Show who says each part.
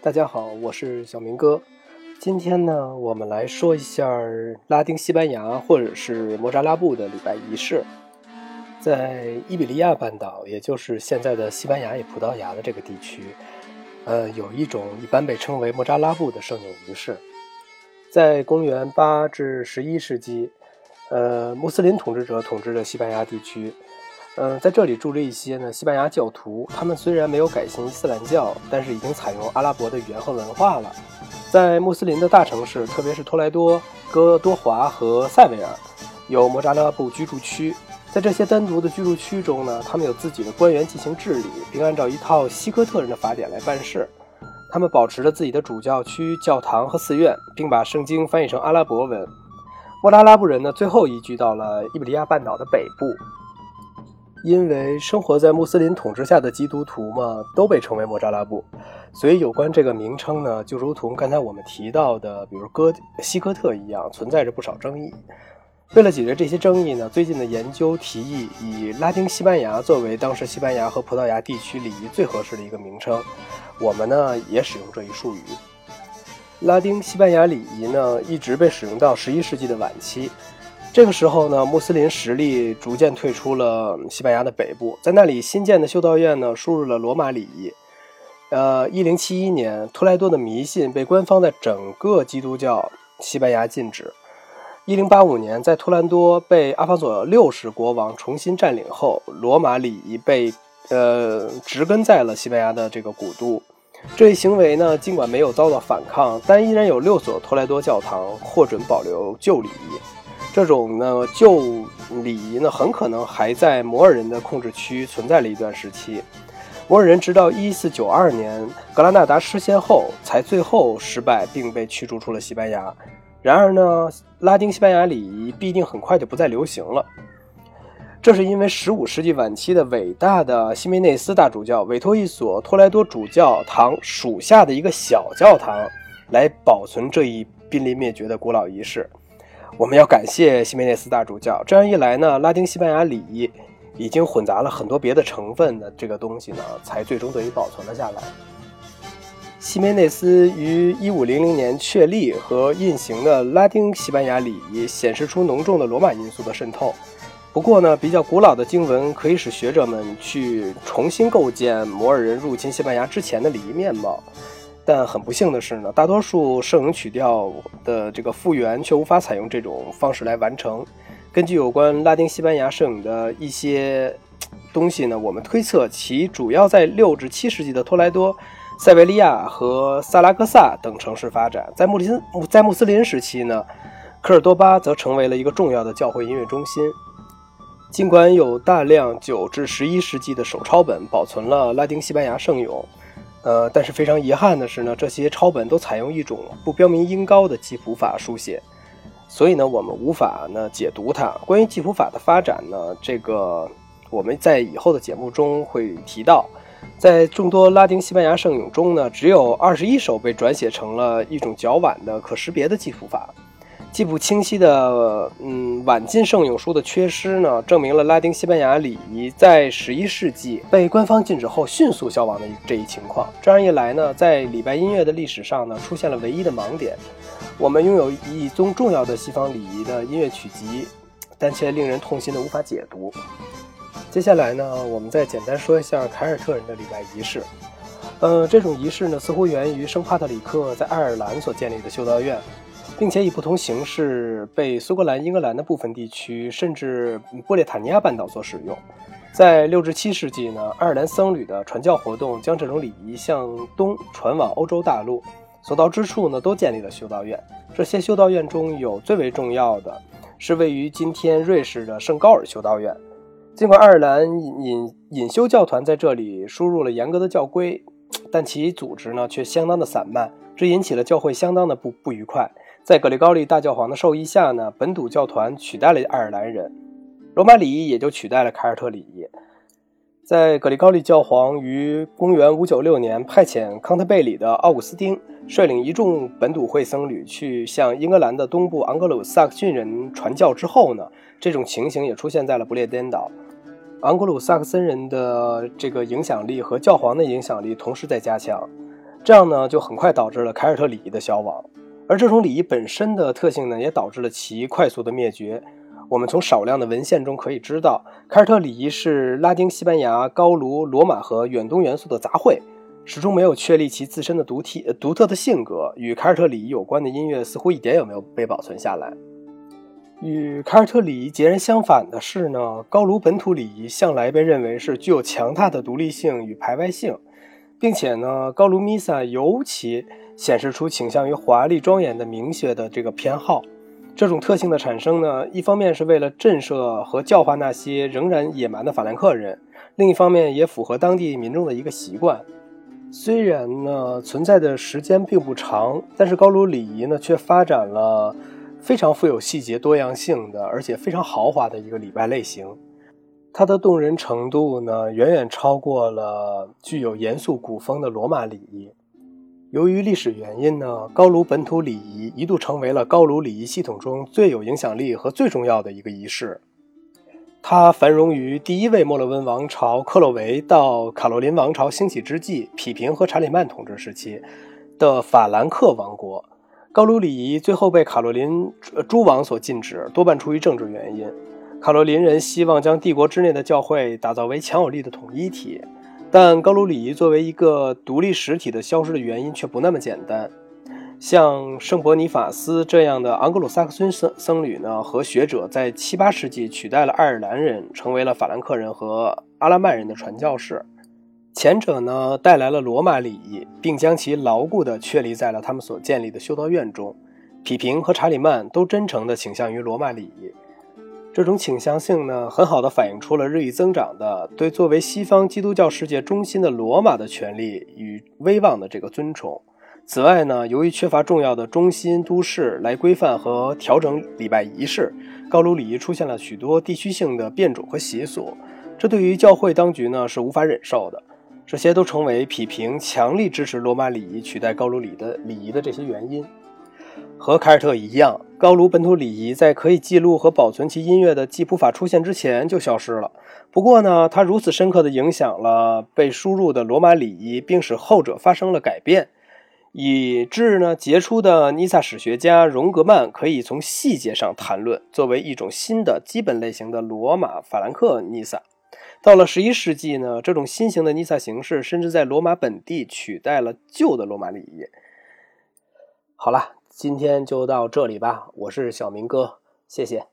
Speaker 1: 大家好，我是小明哥。今天呢，我们来说一下拉丁西班牙或者是摩扎拉布的礼拜仪式。在伊比利亚半岛，也就是现在的西班牙与葡萄牙的这个地区，呃，有一种一般被称为摩扎拉布的圣咏仪式。在公元八至十一世纪，呃，穆斯林统治者统治着西班牙地区。嗯，在这里住着一些呢西班牙教徒，他们虽然没有改信伊斯兰教，但是已经采用阿拉伯的语言和文化了。在穆斯林的大城市，特别是托莱多、哥多华和塞维尔，有摩扎拉布居住区。在这些单独的居住区中呢，他们有自己的官员进行治理，并按照一套西哥特人的法典来办事。他们保持着自己的主教区、教堂和寺院，并把圣经翻译成阿拉伯文。莫扎拉布人呢，最后移居到了伊比利亚半岛的北部。因为生活在穆斯林统治下的基督徒嘛，都被称为莫扎拉布，所以有关这个名称呢，就如同刚才我们提到的，比如哥西哥特一样，存在着不少争议。为了解决这些争议呢，最近的研究提议以拉丁西班牙作为当时西班牙和葡萄牙地区礼仪最合适的一个名称。我们呢也使用这一术语。拉丁西班牙礼仪呢一直被使用到十一世纪的晚期。这个时候呢，穆斯林实力逐渐退出了西班牙的北部，在那里新建的修道院呢，输入了罗马礼仪。呃，一零七一年，托莱多的迷信被官方在整个基督教西班牙禁止。一零八五年，在托兰多被阿方索六世国王重新占领后，罗马礼仪被呃植根在了西班牙的这个古都。这一行为呢，尽管没有遭到反抗，但依然有六所托莱多教堂获准保留旧礼仪。这种呢旧礼仪呢，很可能还在摩尔人的控制区存在了一段时期。摩尔人直到一四九二年格拉纳达失陷后，才最后失败并被驱逐出了西班牙。然而呢，拉丁西班牙礼仪必定很快就不再流行了。这是因为十五世纪晚期的伟大的西梅内斯大主教委托一所托莱多主教堂属下的一个小教堂来保存这一濒临灭绝的古老仪式。我们要感谢西梅内斯大主教，这样一来呢，拉丁西班牙礼仪已经混杂了很多别的成分的这个东西呢，才最终得以保存了下来。西梅内斯于一五零零年确立和运行的拉丁西班牙礼仪，显示出浓重的罗马因素的渗透。不过呢，比较古老的经文可以使学者们去重新构建摩尔人入侵西班牙之前的礼仪面貌。但很不幸的是呢，大多数摄影曲调的这个复原却无法采用这种方式来完成。根据有关拉丁西班牙摄影的一些东西呢，我们推测其主要在六至七世纪的托莱多、塞维利亚和萨拉戈萨等城市发展。在穆林在穆斯林时期呢，科尔多巴则成为了一个重要的教会音乐中心。尽管有大量九至十一世纪的手抄本保存了拉丁西班牙圣咏。呃，但是非常遗憾的是呢，这些抄本都采用一种不标明音高的记谱法书写，所以呢，我们无法呢解读它。关于记谱法的发展呢，这个我们在以后的节目中会提到。在众多拉丁西班牙圣咏中呢，只有二十一首被转写成了一种较晚的可识别的记谱法。记不清晰的，嗯，晚近圣咏书的缺失呢，证明了拉丁西班牙礼仪在十一世纪被官方禁止后迅速消亡的这一情况。这样一来呢，在礼拜音乐的历史上呢，出现了唯一的盲点。我们拥有一宗重要的西方礼仪的音乐曲集，但却令人痛心的无法解读。接下来呢，我们再简单说一下凯尔特人的礼拜仪式。呃，这种仪式呢，似乎源于圣帕特里克在爱尔兰所建立的修道院。并且以不同形式被苏格兰、英格兰的部分地区，甚至布列塔尼亚半岛所使用。在六至七世纪呢，爱尔兰僧侣的传教活动将这种礼仪向东传往欧洲大陆，所到之处呢，都建立了修道院。这些修道院中有最为重要的是位于今天瑞士的圣高尔修道院。尽管爱尔兰隐隐修教团在这里输入了严格的教规，但其组织呢却相当的散漫，这引起了教会相当的不不愉快。在格里高利大教皇的授意下呢，本土教团取代了爱尔兰人，罗马礼仪也就取代了凯尔特礼仪。在格里高利教皇于公元596年派遣康特贝里的奥古斯丁率领一众本土会僧侣去向英格兰的东部昂格鲁萨克逊人传教之后呢，这种情形也出现在了不列颠岛。昂格鲁萨克森人的这个影响力和教皇的影响力同时在加强。这样呢就很快导致了凯尔特礼仪的消亡。而这种礼仪本身的特性呢，也导致了其快速的灭绝。我们从少量的文献中可以知道，凯尔特礼仪是拉丁、西班牙、高卢、罗马和远东元素的杂烩，始终没有确立其自身的独体独特的性格。与凯尔特礼仪有关的音乐似乎一点也没有被保存下来。与凯尔特礼仪截然相反的是呢，高卢本土礼仪向来被认为是具有强大的独立性与排外性，并且呢，高卢弥撒尤其显示出倾向于华丽庄严的明学的这个偏好。这种特性的产生呢，一方面是为了震慑和教化那些仍然野蛮的法兰克人，另一方面也符合当地民众的一个习惯。虽然呢存在的时间并不长，但是高卢礼仪呢却发展了非常富有细节多样性的，而且非常豪华的一个礼拜类型。它的动人程度呢，远远超过了具有严肃古风的罗马礼仪。由于历史原因呢，高卢本土礼仪一度成为了高卢礼仪系统中最有影响力和最重要的一个仪式。它繁荣于第一位莫洛温王朝克洛维到卡洛林王朝兴起之际，匹平和查理曼统治时期的法兰克王国。高卢礼仪最后被卡洛林诸王所禁止，多半出于政治原因。卡洛林人希望将帝国之内的教会打造为强有力的统一体。但高卢礼仪作为一个独立实体的消失的原因却不那么简单。像圣伯尼法斯这样的昂格鲁萨克逊僧僧侣呢，和学者在七八世纪取代了爱尔兰人，成为了法兰克人和阿拉曼人的传教士。前者呢，带来了罗马礼仪，并将其牢固地确立在了他们所建立的修道院中。匹平和查理曼都真诚地倾向于罗马礼仪。这种倾向性呢，很好的反映出了日益增长的对作为西方基督教世界中心的罗马的权力与威望的这个尊崇。此外呢，由于缺乏重要的中心都市来规范和调整礼拜仪式，高卢礼仪出现了许多地区性的变种和习俗，这对于教会当局呢是无法忍受的。这些都成为批评强力支持罗马礼仪取代高卢礼的礼仪的这些原因。和凯尔特一样，高卢本土礼仪在可以记录和保存其音乐的记谱法出现之前就消失了。不过呢，它如此深刻地影响了被输入的罗马礼仪，并使后者发生了改变，以致呢，杰出的尼撒史学家荣格曼可以从细节上谈论，作为一种新的基本类型的罗马法兰克尼撒。到了十一世纪呢，这种新型的尼撒形式甚至在罗马本地取代了旧的罗马礼仪。好了。今天就到这里吧，我是小明哥，谢谢。